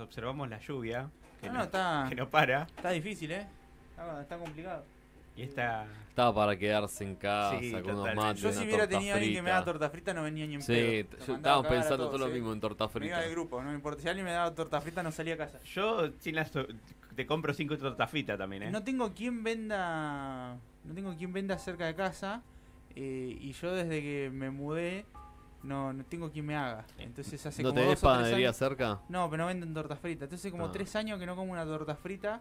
observamos la lluvia, que, No, no, no, está, que no para, está difícil, ¿eh? Está, está complicado. y esta... Estaba para quedarse en casa Sí, con unos mates, Yo si hubiera tenido alguien que me frita. da torta frita no venía ni en Sí, Lo yo- estábamos pensando todos, todo lo ¿eh? mismo en torta Me iba frita. del grupo, no me importa. Si alguien me daba torta frita no salía a casa. Yo sin las to- te compro cinco tortas fritas también, ¿eh? No tengo quien venda. No tengo quien venda cerca de casa. eh, y yo desde que me mudé. No, no tengo quien me haga. Entonces hace ¿No como tenés dos o tres años- cerca? No, pero no venden tortas fritas. Entonces como Ah. tres años que no como una torta frita.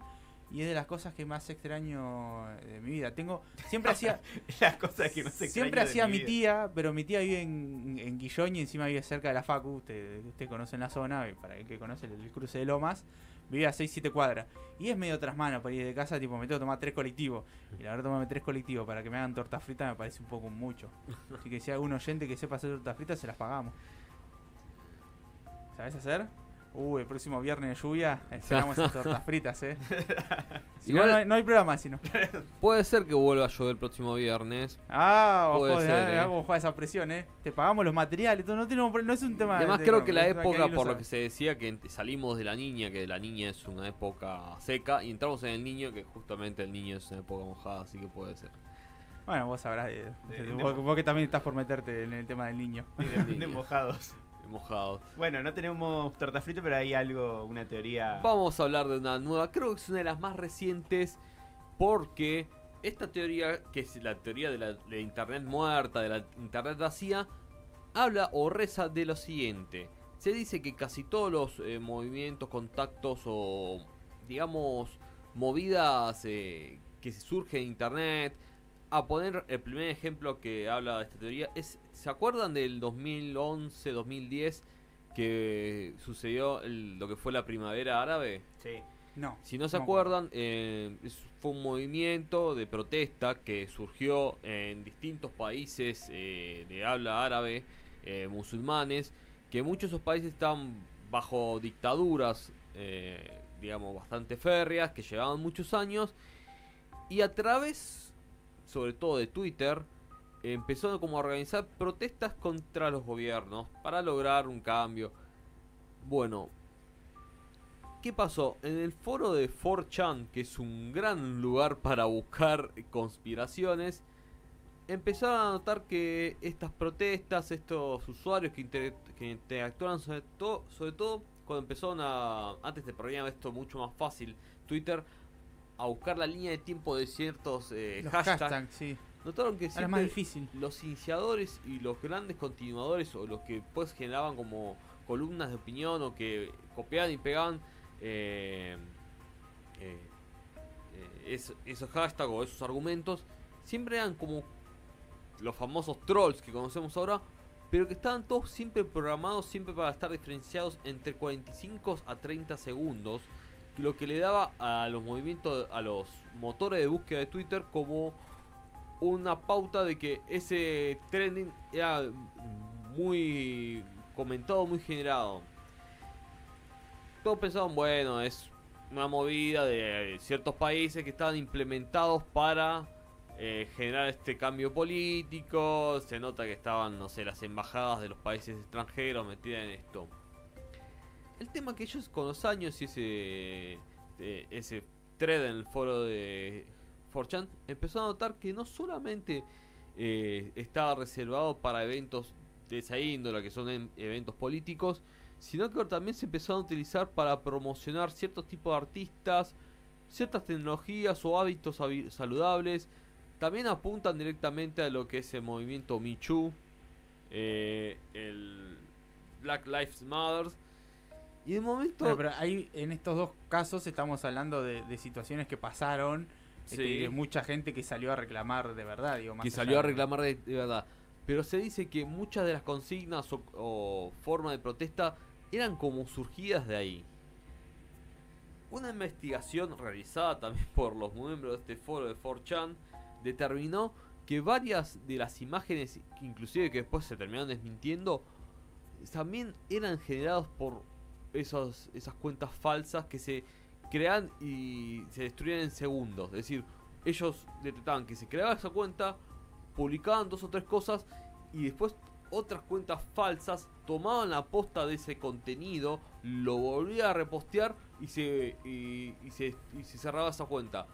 Y es de las cosas que más extraño de mi vida. Tengo. Siempre hacía. Las cosas que se Siempre hacía mi tía, pero mi tía vive en, en Guillón y encima vive cerca de la Facu. Usted, usted conoce la zona, y para el que conoce el, el cruce de Lomas, vivía a 6-7 cuadras. Y es medio tras mano para ir de casa, tipo, me tengo que tomar tres colectivos. Y la verdad, tomarme tres colectivos para que me hagan torta frita me parece un poco mucho. Así que si hay algún oyente que sepa hacer torta frita, se las pagamos. ¿Sabes hacer? Uh, el próximo viernes de lluvia esperamos esas tortas fritas, eh. Si no, Igual- no, hay, no hay programa, sino. Puede ser que vuelva a llover el próximo viernes. Ah, Puede ojo, ser, eh. esa presión, eh. Te pagamos los materiales, no tenemos no es un tema. Además de- creo de- que la época, por lo que se decía, que salimos de la niña, que la niña es una época seca, y entramos en el niño, que justamente el niño es una época mojada, así que puede ser. Bueno, vos sabrás. de- de- De- vos, vos que también estás por meterte en el tema del niño. De, de mojados. Mojado. Bueno, no tenemos torta frita, pero hay algo, una teoría... Vamos a hablar de una nueva, creo que es una de las más recientes, porque esta teoría, que es la teoría de la de Internet muerta, de la Internet vacía, habla o reza de lo siguiente. Se dice que casi todos los eh, movimientos, contactos o, digamos, movidas eh, que surgen en Internet, a poner el primer ejemplo que habla de esta teoría, es, ¿se acuerdan del 2011-2010 que sucedió el- lo que fue la primavera árabe? Sí. No. Si no se No. acuerdan, eh, fue un movimiento de protesta que surgió en distintos países eh, de habla árabe, eh, musulmanes, que muchos de esos países estaban bajo dictaduras, eh, digamos, bastante férreas, que llevaban muchos años, y a través, sobre todo de Twitter, empezó como a organizar protestas contra los gobiernos para lograr un cambio. Bueno, ¿Qué pasó? En el foro de 4chan, que es un gran lugar para buscar conspiraciones, empezaron a notar que estas protestas, estos usuarios que, inter- que interactúan sobre, todo sobre todo cuando empezaron a, antes de programar esto mucho más fácil, Twitter, a buscar la línea de tiempo de ciertos eh, hashtags, hashtags, sí. Notaron que más siempre difícil. los iniciadores y los grandes continuadores o los que pues generaban como columnas de opinión o que copiaban y pegaban eh, eh, eh, es- esos hashtags o esos argumentos siempre eran como los famosos trolls que conocemos ahora pero que estaban todos siempre programados siempre para estar diferenciados entre 45 a 30 segundos lo que le daba a los movimientos a los motores de búsqueda de Twitter como una pauta de que ese trending era muy comentado, muy generado. Todos pensaban, bueno, es una movida de ciertos países que estaban implementados para eh, generar este cambio político. Se nota que estaban, no sé, las embajadas de los países extranjeros metidas en esto. El tema que ellos con los años y ese, eh, ese thread en el foro de 4chan empezó a notar que no solamente eh, estaba reservado para eventos de esa índole, que son eventos políticos, sino que también se empezaron a utilizar para promocionar ciertos tipos de artistas, ciertas tecnologías o hábitos saludables. También apuntan directamente a lo que es el movimiento Michu, eh, el Black Lives Matter. Y de momento... En estos dos casos estamos hablando de situaciones que pasaron. Este, Sí. de mucha gente que salió a reclamar de verdad, digo, más que salió a reclamar de, de verdad. Pero se dice que muchas de las consignas o, o formas de protesta eran como surgidas de ahí. Una investigación realizada también por los miembros de este foro de 4chan determinó que varias de las imágenes, que inclusive que después se terminaron desmintiendo, también eran generados por esos, esas cuentas falsas que se crean y se destruían en segundos. Es decir, ellos detectaban que se creaba esa cuenta, publicaban dos o tres cosas y después otras cuentas falsas tomaban la posta de ese contenido, lo volvía a repostear y se, y, y se, y se cerraba esa cuenta.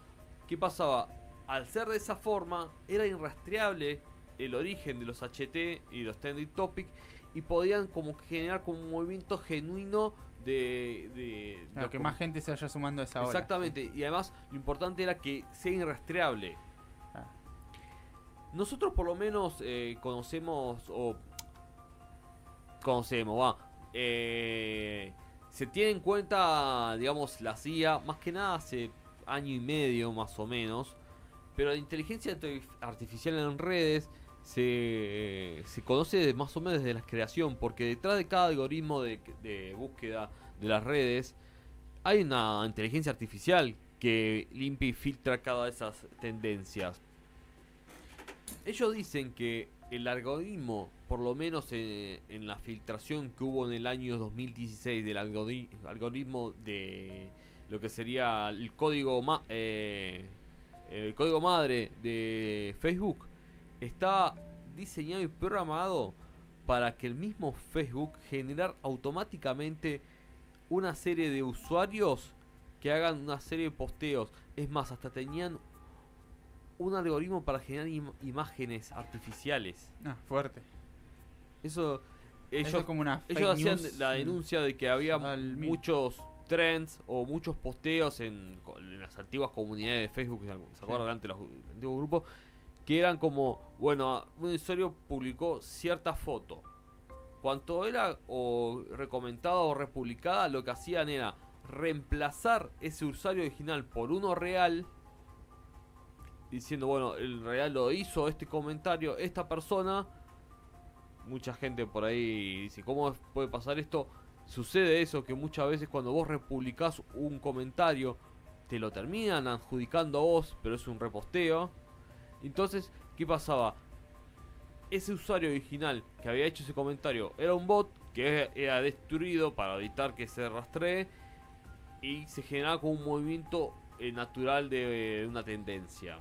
¿Qué pasaba? Al ser de esa forma, era irrastreable el origen de los HT y los trending topic y podían como generar como un movimiento genuino de, de Claro, lo que más gente se vaya sumando a esa hora. Exactamente, y además lo importante era que sea irrastreable. Ah. Nosotros por lo menos eh, conocemos o conocemos, va. eh, se tiene en cuenta, digamos, la CIA, más que nada hace año y medio más o menos. Pero la inteligencia artif- artificial en redes se, se conoce más o menos desde la creación, porque detrás de cada algoritmo de, de búsqueda de las redes hay una inteligencia artificial que limpia y filtra cada de esas tendencias. Ellos dicen que el algoritmo, por lo menos en, en la filtración que hubo en el año 2016 del algori- algoritmo de lo que sería el código ma- eh, el código madre de Facebook, está diseñado y programado para que el mismo Facebook generar automáticamente una serie de usuarios que hagan una serie de posteos. Es más, hasta tenían un algoritmo para generar im- imágenes artificiales. Ah, fuerte. Eso Eso ellos es como una ellos hacían news, la mm, denuncia de que había al muchos trends o muchos posteos en, las antiguas comunidades de Facebook, ¿se acu- ¿se acuerdan antes los antiguos grupos? Que eran como, bueno, un usuario publicó cierta foto. Cuanto era o recomendada o republicada, lo que hacían era reemplazar ese usuario original por uno real, diciendo, bueno, el real lo hizo este comentario, esta persona. Mucha gente por ahí dice, ¿cómo puede pasar esto? Sucede eso que muchas veces cuando vos republicás un comentario, te lo terminan adjudicando a vos, pero es un reposteo. Entonces, ¿qué pasaba? Ese usuario original que había hecho ese comentario era un bot que era destruido para evitar que se rastree y se generaba como un movimiento eh, natural de, de una tendencia.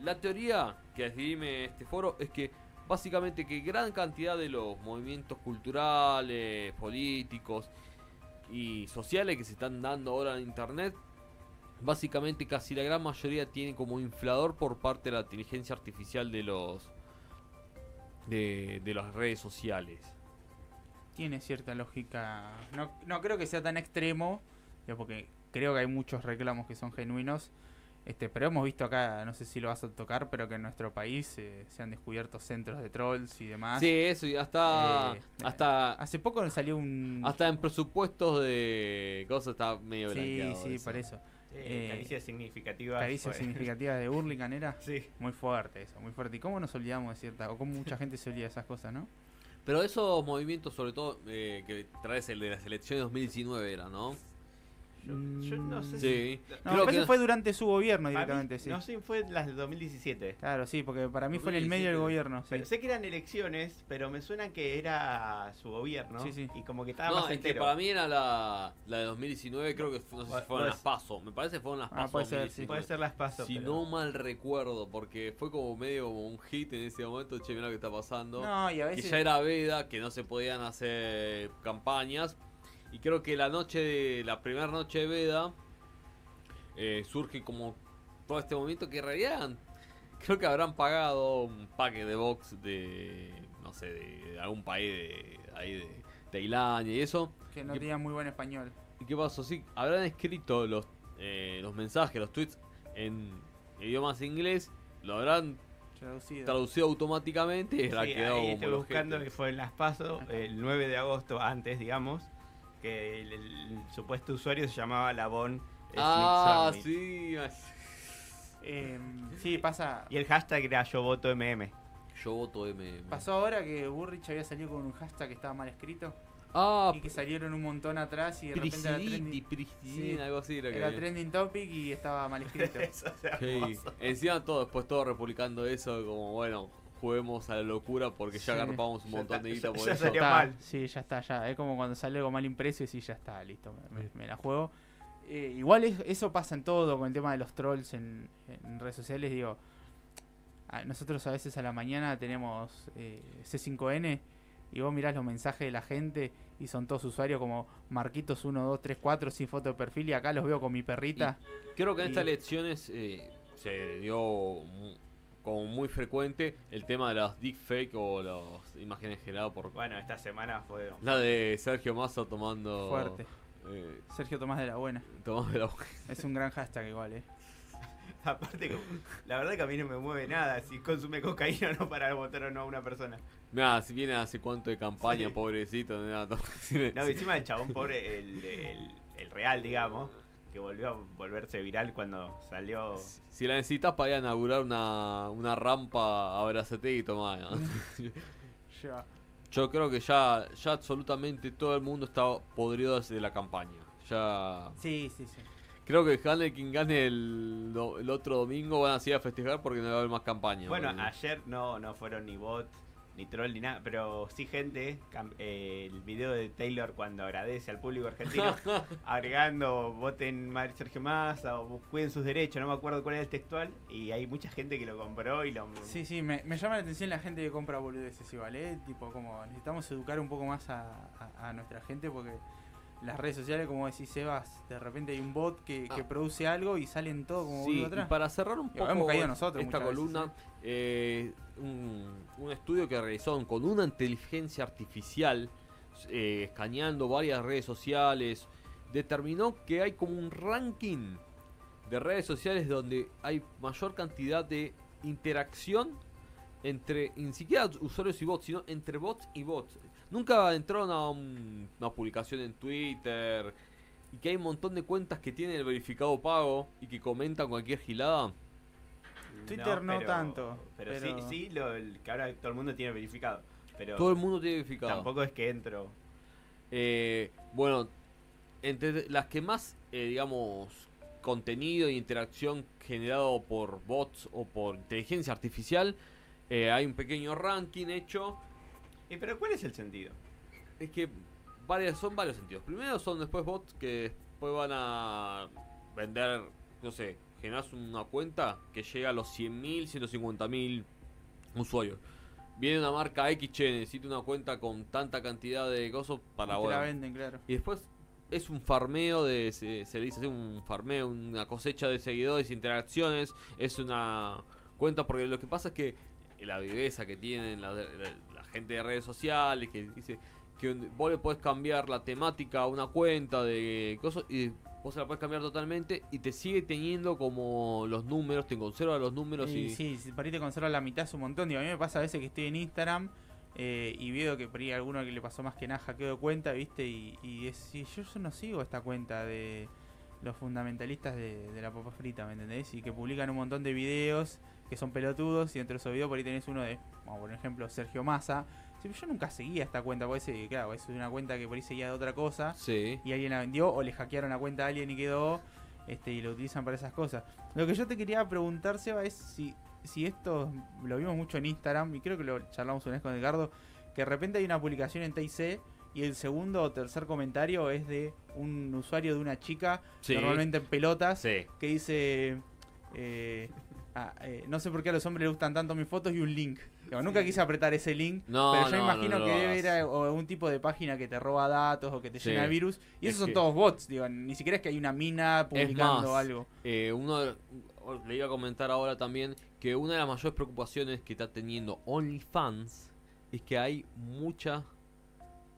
La teoría que esgrime este foro es que básicamente que gran cantidad de los movimientos culturales, políticos y sociales que se están dando ahora en internet, básicamente casi la gran mayoría tiene como inflador por parte de la inteligencia artificial de los de, de las redes sociales. Tiene cierta lógica. No, no creo que sea tan extremo, digo, porque creo que hay muchos reclamos que son genuinos. Este, pero hemos visto acá, no sé si lo vas a tocar, pero que en nuestro país eh, se han descubierto centros de trolls y demás. Sí, eso y hasta Eh, hasta Hace poco salió un... hasta en presupuestos de cosas está medio sí, sí, eso. por eso. Eh, caricias significativas. Caricia fue- significativa de Hurlingham era Sí. muy fuerte eso, muy fuerte. ¿Y cómo nos olvidamos de cierta, o cómo mucha gente se olvida de esas cosas, no? Pero esos movimientos, sobre todo, eh, que traes el de las elecciones 2019 era, ¿no? Yo, yo no sé Sí. si. No, Creo que fue durante su gobierno mí- directamente, sí. No sé, fue las de 2017. Claro, sí, porque para mí fue en el medio del 2017. gobierno, sí. Pero sé que eran elecciones, pero me suena que era su gobierno. Sí, sí. Y como que estaba No, más es que para mí era la, la de 2019, creo que fue- no sé si fueron pues- las PASO. Me parece que fueron las Ah, PASO puede ser, sí. 2019. Puede ser las pasos. Si no mal recuerdo, porque fue como medio como un hit en ese momento, che, mira lo que está pasando. No, y a que veces... ya era veda, que no se podían hacer campañas. Y creo que la noche de la primera noche de veda eh, surge como todo este movimiento que en realidad creo que habrán pagado un paquete de box de no sé de, algún país de ahí de Tailandia y eso. que no tenía muy buen español. ¿Y qué pasó? Sí, habrán escrito los eh, los mensajes, los tweets en idiomas inglés, lo habrán Traducido. traducido automáticamente y habrá Sí, quedado ahí como estoy buscando que fue en las pasos el 9 de agosto antes, digamos, que el, el supuesto usuario se llamaba Labón Ah, sí. Eh, sí, pasa... Y el hashtag era yo voto MM. Yo voto M. Pasó ahora que Burrich había salido con un hashtag que estaba mal escrito Ah, y que salieron un montón atrás y de repente era trending, Sí. algo así era que era había. trending topic y estaba mal escrito. Eso sea Sí. Encima todo, después todo republicando eso, como bueno, juguemos a la locura porque ya Sí. agarpamos un montón está, de guita por ya eso. Está, mal. Sí, ya está, ya. Es como cuando sale algo mal impreso y sí, ya está, listo, me, me- me la juego. Eh, igual es- eso pasa en todo con el tema de los trolls en, en redes sociales, digo. a- nosotros a veces a la mañana tenemos eh, C5N y vos mirás los mensajes de la gente y son todos usuarios como Marquitos 1, 2, 3, 4 sin foto de perfil y acá los veo con mi perrita. Creo que en Y- estas elecciones eh, se dio como muy frecuente el tema de las deepfake o las imágenes generadas por... Bueno, esta semana fue. La de Sergio Massa tomando... Fuerte. eh, Sergio Tomás de la Buena. tomando la... Es un gran hashtag igual, eh. Aparte, la verdad que a mí no me mueve nada si consume cocaína o no para votar o no a una persona. Mira, si viene hace cuánto de campaña, Sí. pobrecito. nada, No, encima el chabón pobre, el, el, el real, digamos, que volvió a volverse viral cuando salió. Si la necesitas para ir a inaugurar una, una rampa a Brazategui, tomá. ¿no? Ya. Yo creo que ya, ya absolutamente todo el mundo está podrido desde la campaña. Ya. Sí, sí, sí. Creo que gane quien gane el, el otro domingo van a ir a festejar porque no va a haber más campaña. Bueno, ayer no, no fueron ni bots, ni troll, ni nada, pero sí gente, eh, el video de Taylor cuando agradece al público argentino, agregando voten Mar- Sergio Massa o cuiden sus derechos, no me acuerdo cuál era el textual, y hay mucha gente que lo compró y lo... Sí, sí, me, me llama la atención la gente que compra boludeces igual, ¿eh? Tipo, como necesitamos educar un poco más a, a- a nuestra gente porque las redes sociales, como decís Sebas, de repente hay un bot que, que Ah. produce algo y salen todo como Sí, boludo y atrás. para cerrar un poco hemos caído nosotros esta veces, columna, eh, un, un estudio que realizaron con una inteligencia artificial, eh, escaneando varias redes sociales, determinó que hay como un ranking de redes sociales donde hay mayor cantidad de interacción entre, ni siquiera usuarios y bots, sino entre bots y bots. Nunca entraron a un- una publicación en Twitter y que hay un montón de cuentas que tienen el verificado pago y que comentan cualquier gilada. Twitter no tanto, Pero, pero- sí, sí, lo, el- que ahora todo el mundo tiene verificado. Pero Todo el mundo tiene verificado. tampoco es que entro. Eh, bueno, entre las que más, eh, digamos, contenido e interacción generado por bots o por inteligencia artificial, eh, hay un pequeño ranking hecho. Pero ¿cuál es el sentido? Es que varias, son varios sentidos. Primero son después bots que después van a vender, no sé, generas una cuenta que llega a los 100.000, 150.000 usuarios. Viene una marca X, che, necesito una cuenta con tanta cantidad de cosas para Y te bueno, la venden, claro. y después es un farmeo de, se, se le dice así, un farmeo, una cosecha de seguidores, interacciones, es una cuenta, porque lo que pasa es que la viveza que tienen la- la gente de redes sociales, que dice que vos le podés cambiar la temática a una cuenta de cosas y vos se la podés cambiar totalmente y te sigue teniendo como los números, te conserva los números Y y... sí, si por ahí te conserva la mitad es un montón. Digo, a mí me pasa a veces que estoy en Instagram eh, y veo que por ahí alguno que le pasó más que nada hackeo de cuenta, ¿viste? Y, y es, y yo, yo no sigo esta cuenta de los fundamentalistas de, de la papa frita, ¿me entendés? Y que publican un montón de videos que son pelotudos y entre esos videos por ahí tenés uno de, por ejemplo, Sergio Massa. Yo nunca seguía esta cuenta, porque ese, claro, es una cuenta que por ahí seguía de otra cosa Sí. y alguien la vendió o le hackearon la cuenta a alguien y quedó este y lo utilizan para esas cosas. Lo que yo te quería preguntar, Seba, es si, si esto lo vimos mucho en Instagram y creo que lo charlamos una vez con Edgardo, que de repente hay una publicación en TIC y el segundo o tercer comentario es de un usuario de una chica, Sí. normalmente en pelotas, Sí. que dice... eh, ah, eh, no sé por qué a los hombres les gustan tanto mis fotos y un link. Digo, nunca quise apretar ese link, No, pero yo no, imagino no, no que debe ir a o algún tipo de página que te roba datos o que te Sí. llena de virus. Y Es esos son que- todos bots, digo, ni siquiera es que hay una mina publicando más, algo. Eh, uno le iba a comentar ahora también que una de las mayores preocupaciones que está teniendo OnlyFans es que hay mucha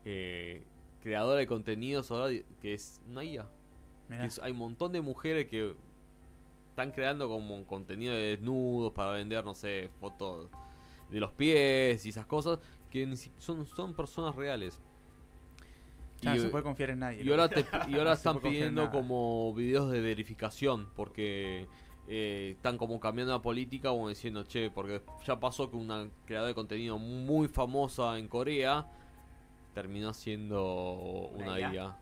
eh, creadora de contenidos ahora que es una IA. Mirá. Que es- hay un montón de mujeres que están creando como contenido de desnudos para vender, no sé, fotos de los pies y esas cosas que son, son personas reales. Ya Y- se puede confiar en nadie. y ahora, te- y ahora No se están pidiendo como videos de verificación porque eh, están como cambiando la política como diciendo, che, porque ya pasó que una creadora de contenido muy famosa en Corea terminó siendo ¿Una una IA? IA.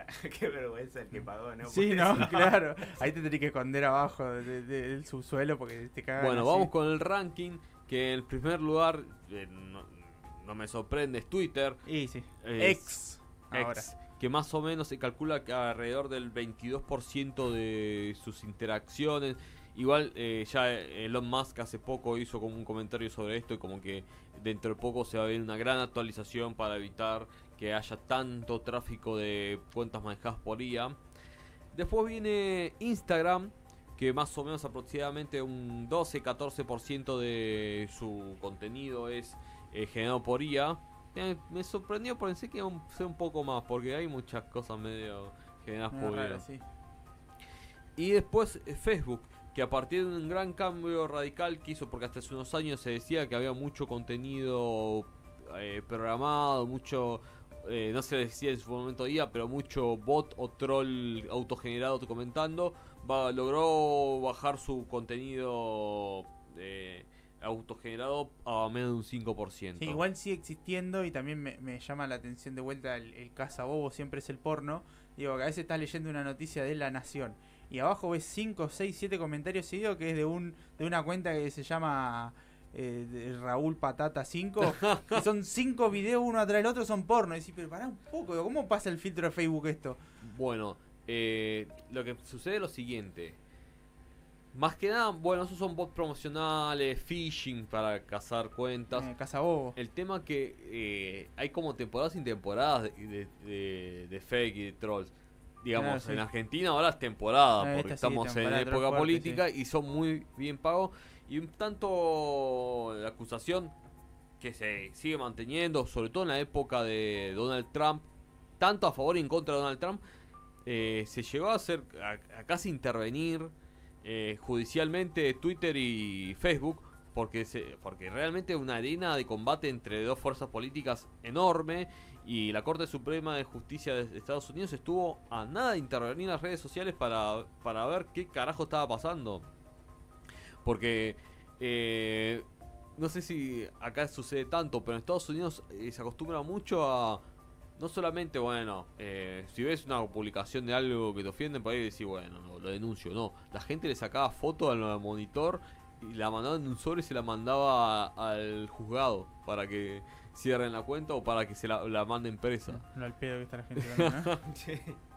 Ahora, qué vergüenza el que pagó, ¿no? Sí, no, eso. claro. Ahí te tenés que esconder abajo de- de- del subsuelo porque te cagan. Bueno, así. vamos con el ranking que en primer lugar, eh, no, no me sorprende, es Twitter. Y sí. Es- Ex. Ahora. Que más o menos se calcula que alrededor del 22% de sus interacciones Igual eh, ya Elon Musk hace poco hizo como un comentario sobre esto y como que dentro de poco se va a ver una gran actualización para evitar que haya tanto tráfico de cuentas manejadas por IA. Después viene Instagram, que más o menos aproximadamente un 12-14% de su contenido es eh, generado por IA. Eh, me sorprendió, pensé que iba a ser un poco más, porque hay muchas cosas medio generadas por IA. sí. Y después eh, Facebook, que a partir de un gran cambio radical que hizo, porque hasta hace unos años se decía que había mucho contenido eh, programado, mucho, eh, no se decía en su momento IA, pero mucho bot o troll autogenerado comentando, va, logró bajar su contenido eh, autogenerado a menos de un 5%. Sí, igual sigue existiendo y también me, me llama la atención de vuelta el, el cazabobo, siempre es el porno. Digo, que a veces estás leyendo una noticia de La Nación y abajo ves 5, 6, 7 comentarios seguidos que es de un de una cuenta que se llama eh, de Raúl Patata 5 y son 5 videos uno atrás del otro, son porno. Y decís, pero pará un poco, ¿cómo pasa el filtro de Facebook esto? Bueno, eh, lo que sucede es lo siguiente. Más que nada, bueno, esos son bots promocionales, phishing para cazar cuentas. Eh, cazabobo. El tema que eh, hay como temporadas sin temporadas de, de- fake y de trolls. Digamos, Claro, sí. en Argentina ahora es temporada, Ah, porque sí, estamos en temporada época fuerte, política y son muy bien pagos. Y un tanto la acusación que se sigue manteniendo, sobre todo en la época de Donald Trump, tanto a favor y en contra de Donald Trump, eh, se llegó a hacer, a, casi intervenir eh, judicialmente Twitter y Facebook, porque, se, porque realmente es una arena de combate entre dos fuerzas políticas enorme y la Corte Suprema de Justicia de Estados Unidos estuvo a nada de intervenir en las redes sociales para, para ver qué carajo estaba pasando. Porque eh, no sé si acá sucede tanto, pero en Estados Unidos eh, se acostumbra mucho a... No solamente, bueno, eh, si ves una publicación de algo que te ofende, por ahí decís, bueno, no, lo denuncio. No, la gente le sacaba foto al monitor y la mandaba en un sobre y se la mandaba al juzgado para que cierren la cuenta o para que se la, la manden presa. No al pedo que está la gente hablando, ¿no?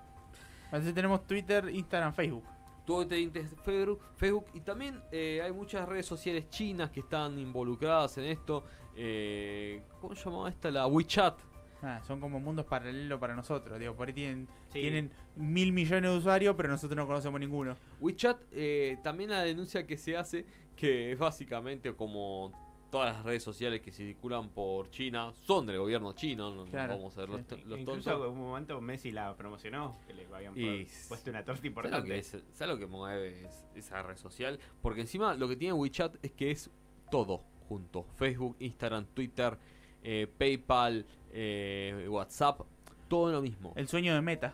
Entonces tenemos Twitter, Instagram, Facebook. Todo te Facebook, Facebook y también eh, hay muchas redes sociales chinas que están involucradas en esto. Eh, ¿Cómo se llamaba esta? La WeChat. Ah, son como mundos paralelos para nosotros. Digo, por ahí tienen, Sí. tienen mil millones de usuarios, pero nosotros no conocemos ninguno. WeChat, eh, también la denuncia que se hace, que es básicamente como todas las redes sociales que circulan por China, son del gobierno chino, no, Claro, vamos a ver sí. los, los Incluso tontos. en un momento Messi la promocionó, que le habían Y- pu- puesto una torta ¿Sabes lo, importante. que es, ¿sabes lo que mueve es- esa red social? Porque encima lo que tiene WeChat es que es todo junto. Facebook, Instagram, Twitter, eh, PayPal, eh, WhatsApp, todo lo mismo. El sueño de Meta.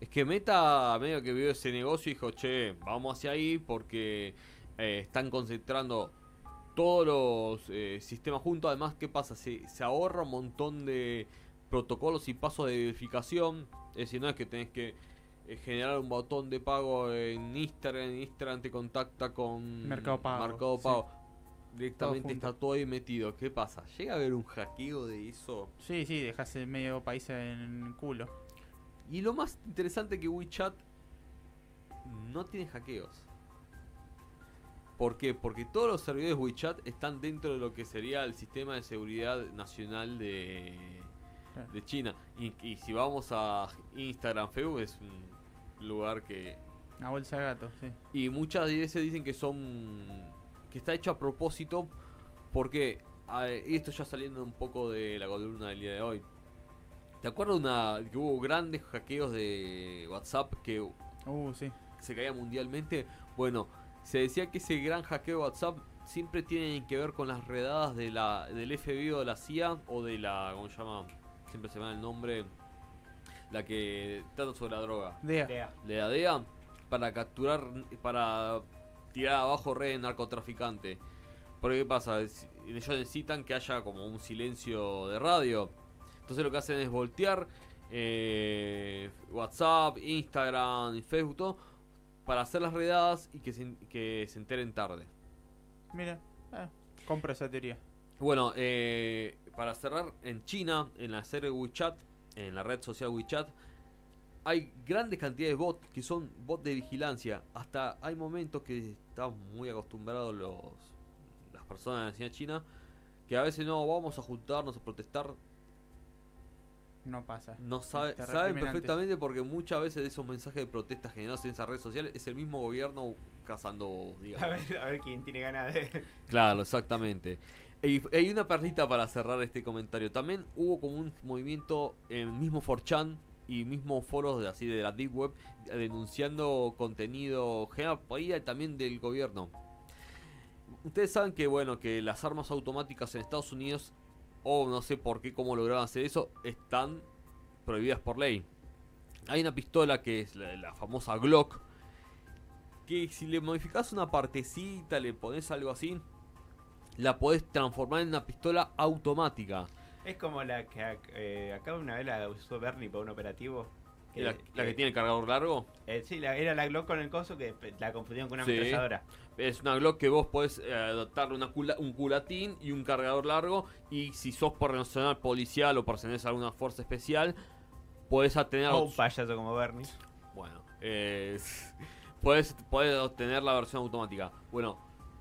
Es que Meta medio que vio ese negocio y dijo, che, vamos hacia ahí porque eh, están concentrando todos los eh, sistemas juntos. Además, ¿qué pasa? Se, se ahorra un montón de protocolos y pasos de verificación. Es decir, no es que tenés que eh, generar un botón de pago en Instagram, en Instagram te contacta con Mercado Pago, Mercado sí. Pago. Directamente Todo está todo ahí metido. ¿Qué pasa? ¿Llega a haber un hackeo de eso? Sí, sí, dejas el medio país en culo. Y lo más interesante que WeChat no tiene hackeos. ¿Por qué? Porque todos los servidores WeChat están dentro de lo que sería el sistema de seguridad nacional de, de China. Y, y si vamos a Instagram, Facebook es un lugar que... Una bolsa de gato, sí. Y muchas veces dicen que son... que está hecho a propósito porque... y esto ya saliendo un poco de la columna del día de hoy. ¿Te acuerdas de una, que hubo grandes hackeos de WhatsApp que Uh, sí. se caía mundialmente. Bueno, se decía que ese gran hackeo de WhatsApp siempre tiene que ver con las redadas de la, del FBI o de la CIA o de la, ¿cómo se llama? Siempre se me da el nombre, la que trata sobre la droga. Dea. Dea. De la DEA para capturar, para tirar abajo redes de narcotraficante. Porque ¿qué pasa? Es- Ellos necesitan que haya como un silencio de radio. Entonces lo que hacen es voltear eh, WhatsApp, Instagram y Facebook, todo, para hacer las redadas y que se, que se enteren tarde. Mira, ah, compro esa teoría. Bueno, eh, para cerrar, en China, en la serie WeChat, en la red social WeChat, hay grandes cantidades de bots que son bots de vigilancia. Hasta hay momentos que están muy acostumbrados los las personas de la ciudad china que a veces no vamos a juntarnos a protestar. No pasa. No sabe- saben antes. perfectamente porque muchas veces de esos mensajes de protesta generados en esas redes sociales es el mismo gobierno cazando, digamos. A ver, a ver quién tiene ganas de. Claro, exactamente. Y hay una perlita para cerrar este comentario. También hubo como un movimiento en mismo 4chan y mismo foros de así de la deep web denunciando contenido ahí también del gobierno. Ustedes saben que bueno que las armas automáticas en Estados Unidos o no sé por qué cómo lograron hacer eso están prohibidas por ley. Hay una pistola que es la, la famosa Glock que si le modificas una partecita, le pones algo así, la podés transformar en una pistola automática. Es como la que eh, acá una vez la usó Bernie para un operativo. la, la que tiene el cargador largo. eh, sí, la- era la Glock con el coso que la confundieron con una Sí. ametralladora. Es una Glock que vos podés eh, una cula- un culatín y un cargador largo. Y si sos personal policial o pertenece a alguna fuerza especial, podés obtener. O un payaso como Bernie. Bueno, eh, puedes obtener la versión automática. Bueno,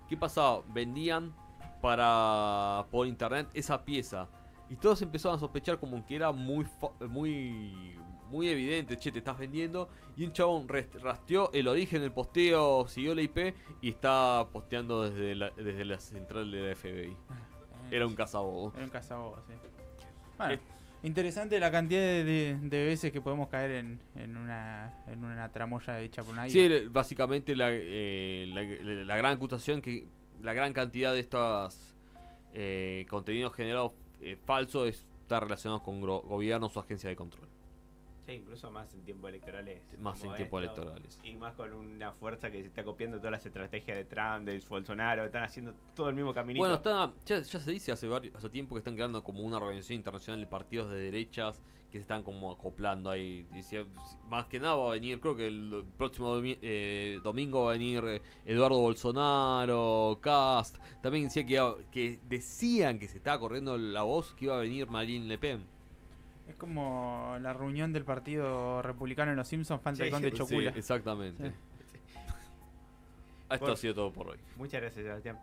¿qué pasaba? Vendían para por internet esa pieza. Y todos empezaron a sospechar como que era muy muy muy evidente, che, te estás vendiendo. Y un chabón rastreó el origen del posteo, siguió la IP y está posteando desde la, desde la central de la FBI. Era un cazabobo. Era un cazabobos, sí. Bueno, Eh. interesante la cantidad de, de- de veces que podemos caer en, en una, en una tramoya hecha por una Sí, básicamente la, eh, la- la gran acusación que la gran cantidad de estos eh, contenidos generados eh, falsos está relacionado con gobiernos o agencias de control. Sí, incluso más en tiempos electorales. Más en tiempos electorales. Y más con una fuerza que se está copiando todas las estrategias de Trump, de Bolsonaro, están haciendo todo el mismo caminito. Bueno, está, ya, ya se dice hace, varios, hace tiempo que están creando como una organización internacional de partidos de derechas que se están como acoplando ahí. Decía, más que nada va a venir, creo que el próximo domi- eh, domingo va a venir eh, Eduardo Bolsonaro, Cast. También decía que decían que se estaba corriendo la voz que iba a venir Marine Le Pen. Es como la reunión del partido republicano en los Simpsons, falta el Sí, conde sí, Chocula. exactamente. Sí. Esto Bueno. ha sido todo por hoy. Muchas gracias, Sebastián.